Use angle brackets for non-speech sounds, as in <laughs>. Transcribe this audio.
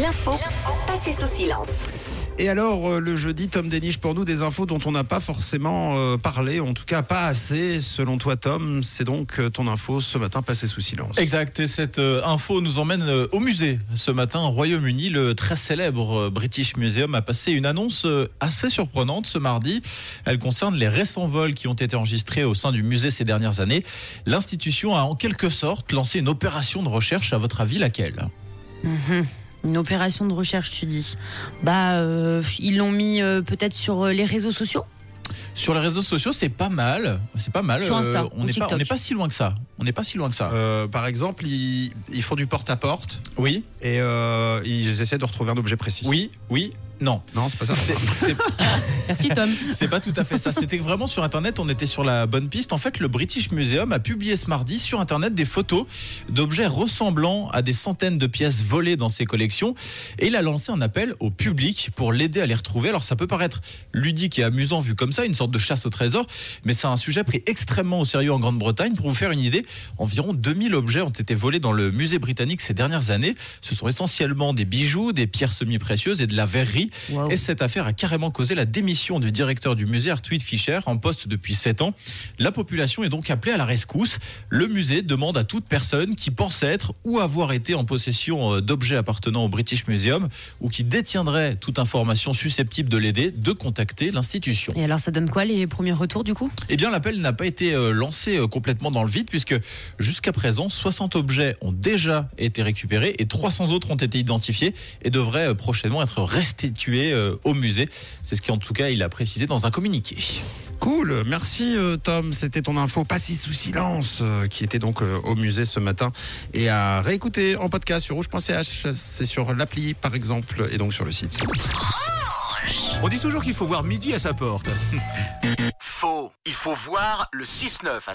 L'info passée sous silence. Et alors, euh, le jeudi, Tom déniche pour nous des infos dont on n'a pas forcément euh, parlé, en tout cas pas assez, selon toi, Tom. C'est donc euh, ton info ce matin passée sous silence. Exact, et cette euh, info nous emmène euh, au musée. Ce matin, au Royaume-Uni, le très célèbre euh, British Museum a passé une annonce euh, assez surprenante ce mardi. Elle concerne les récents vols qui ont été enregistrés au sein du musée ces dernières années. L'institution a en quelque sorte lancé une opération de recherche, à votre avis, laquelle? Mhm. Une opération de recherche, tu dis. Bah, euh, ils l'ont mis euh, peut-être sur euh, les réseaux sociaux? Sur les réseaux sociaux, c'est pas mal. C'est pas mal. Sur Insta on n'est pas, si loin que ça. On n'est pas si loin que ça. Euh, par exemple, ils, ils font du porte-à-porte oui, et euh, ils essaient de retrouver un objet précis. oui, oui, non. Non, c'est pas ça. C'est- <laughs> c'est- Merci Tom. <laughs> C'est pas tout à fait ça. C'était vraiment sur Internet. On était sur la bonne piste. En fait, le British Museum a publié ce mardi sur Internet des photos d'objets ressemblant à des centaines de pièces volées dans ses collections. Et il a lancé un appel au public pour l'aider à les retrouver. Alors, ça peut paraître ludique et amusant vu comme ça, une sorte de chasse au trésor. Mais c'est un sujet pris extrêmement au sérieux en Grande-Bretagne. Pour vous faire une idée, environ 2000 objets ont été volés dans le musée britannique ces dernières années. Ce sont essentiellement des bijoux, des pierres semi-précieuses et de la verrerie. Wow. Et cette affaire a carrément causé la démission du directeur du musée Artwid Fischer en poste depuis 7 ans. La population est donc appelée à la rescousse. Le musée demande à toute personne qui pense être ou avoir été en possession euh, d'objets appartenant au British Museum ou qui détiendrait toute information susceptible de l'aider de contacter l'institution. Et alors, ça donne quoi les premiers retours du coup? Eh bien, l'appel n'a pas été euh, lancé euh, complètement dans le vide puisque jusqu'à présent, 60 objets ont déjà été récupérés et 300 autres ont été identifiés et devraient prochainement être restitués euh, au musée. C'est ce qu'en tout cas il a précisé dans un communiqué. Cool, merci euh, Tom. C'était ton info pas si sous silence euh, qui était donc au musée ce matin et à réécouter en podcast sur rouge.ch. C'est sur l'appli par exemple et donc sur le site. On dit toujours qu'il faut voir midi à sa porte. <laughs> Faux. Il faut voir le 6-9 à sa